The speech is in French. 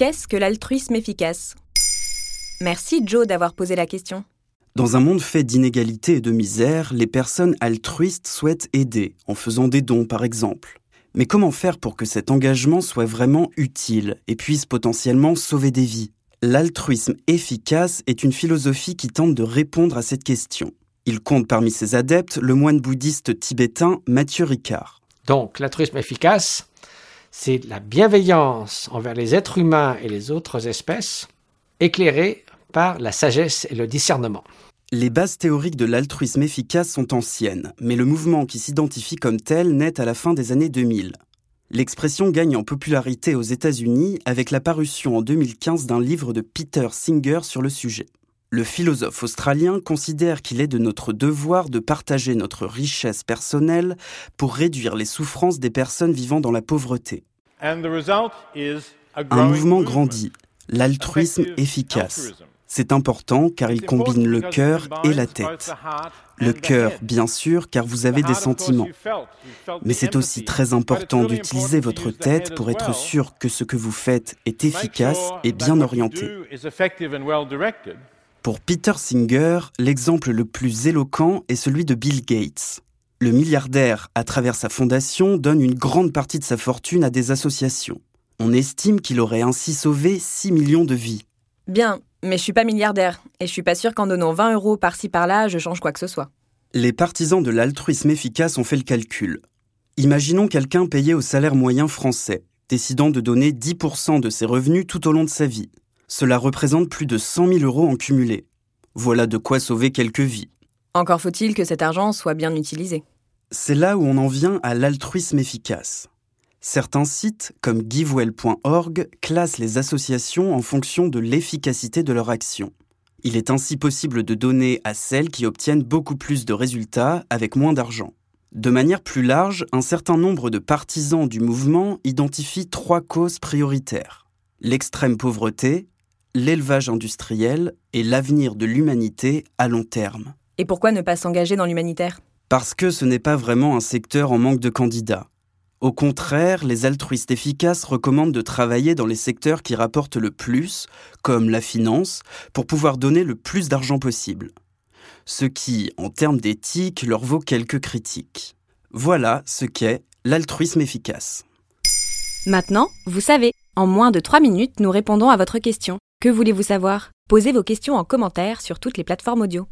Qu'est-ce que l'altruisme efficace? Merci Joe d'avoir posé la question. Dans un monde fait d'inégalités et de misère, les personnes altruistes souhaitent aider, en faisant des dons par exemple. Mais comment faire pour que cet engagement soit vraiment utile et puisse potentiellement sauver des vies? L'altruisme efficace est une philosophie qui tente de répondre à cette question. Il compte parmi ses adeptes le moine bouddhiste tibétain Mathieu Ricard. Donc l'altruisme efficace, c'est la bienveillance envers les êtres humains et les autres espèces, éclairée par la sagesse et le discernement. Les bases théoriques de l'altruisme efficace sont anciennes, mais le mouvement qui s'identifie comme tel naît à la fin des années 2000. L'expression gagne en popularité aux États-Unis avec la parution en 2015 d'un livre de Peter Singer sur le sujet. Le philosophe australien considère qu'il est de notre devoir de partager notre richesse personnelle pour réduire les souffrances des personnes vivant dans la pauvreté. Un mouvement grandit, l'altruisme efficace. C'est important car il combine le cœur et la tête. Le cœur, bien sûr, car vous avez des sentiments. Mais c'est aussi très important d'utiliser votre tête pour être sûr que ce que vous faites est efficace et bien orienté. Pour Peter Singer, l'exemple le plus éloquent est celui de Bill Gates. Le milliardaire, à travers sa fondation, donne une grande partie de sa fortune à des associations. On estime qu'il aurait ainsi sauvé 6 millions de vies. Bien, mais je suis pas milliardaire, et je suis pas sûr qu'en donnant 20 euros par-ci par-là, je change quoi que ce soit. Les partisans de l'altruisme efficace ont fait le calcul. Imaginons quelqu'un payé au salaire moyen français, décidant de donner 10% de ses revenus tout au long de sa vie. Cela représente plus de 100 000 euros en cumulé. Voilà de quoi sauver quelques vies. Encore faut-il que cet argent soit bien utilisé. C'est là où on en vient à l'altruisme efficace. Certains sites, comme givewell.org, classent les associations en fonction de l'efficacité de leur action. Il est ainsi possible de donner à celles qui obtiennent beaucoup plus de résultats avec moins d'argent. De manière plus large, un certain nombre de partisans du mouvement identifient trois causes prioritaires. L'extrême pauvreté, l'élevage industriel et l'avenir de l'humanité à long terme. Et pourquoi ne pas s'engager dans l'humanitaire? Parce que ce n'est pas vraiment un secteur en manque de candidats. Au contraire, les altruistes efficaces recommandent de travailler dans les secteurs qui rapportent le plus, comme la finance, pour pouvoir donner le plus d'argent possible. Ce qui, en termes d'éthique, leur vaut quelques critiques. Voilà ce qu'est l'altruisme efficace. Maintenant, vous savez, en moins de 3 minutes, nous répondons à votre question. Que voulez-vous savoir? Posez vos questions en commentaire sur toutes les plateformes audio.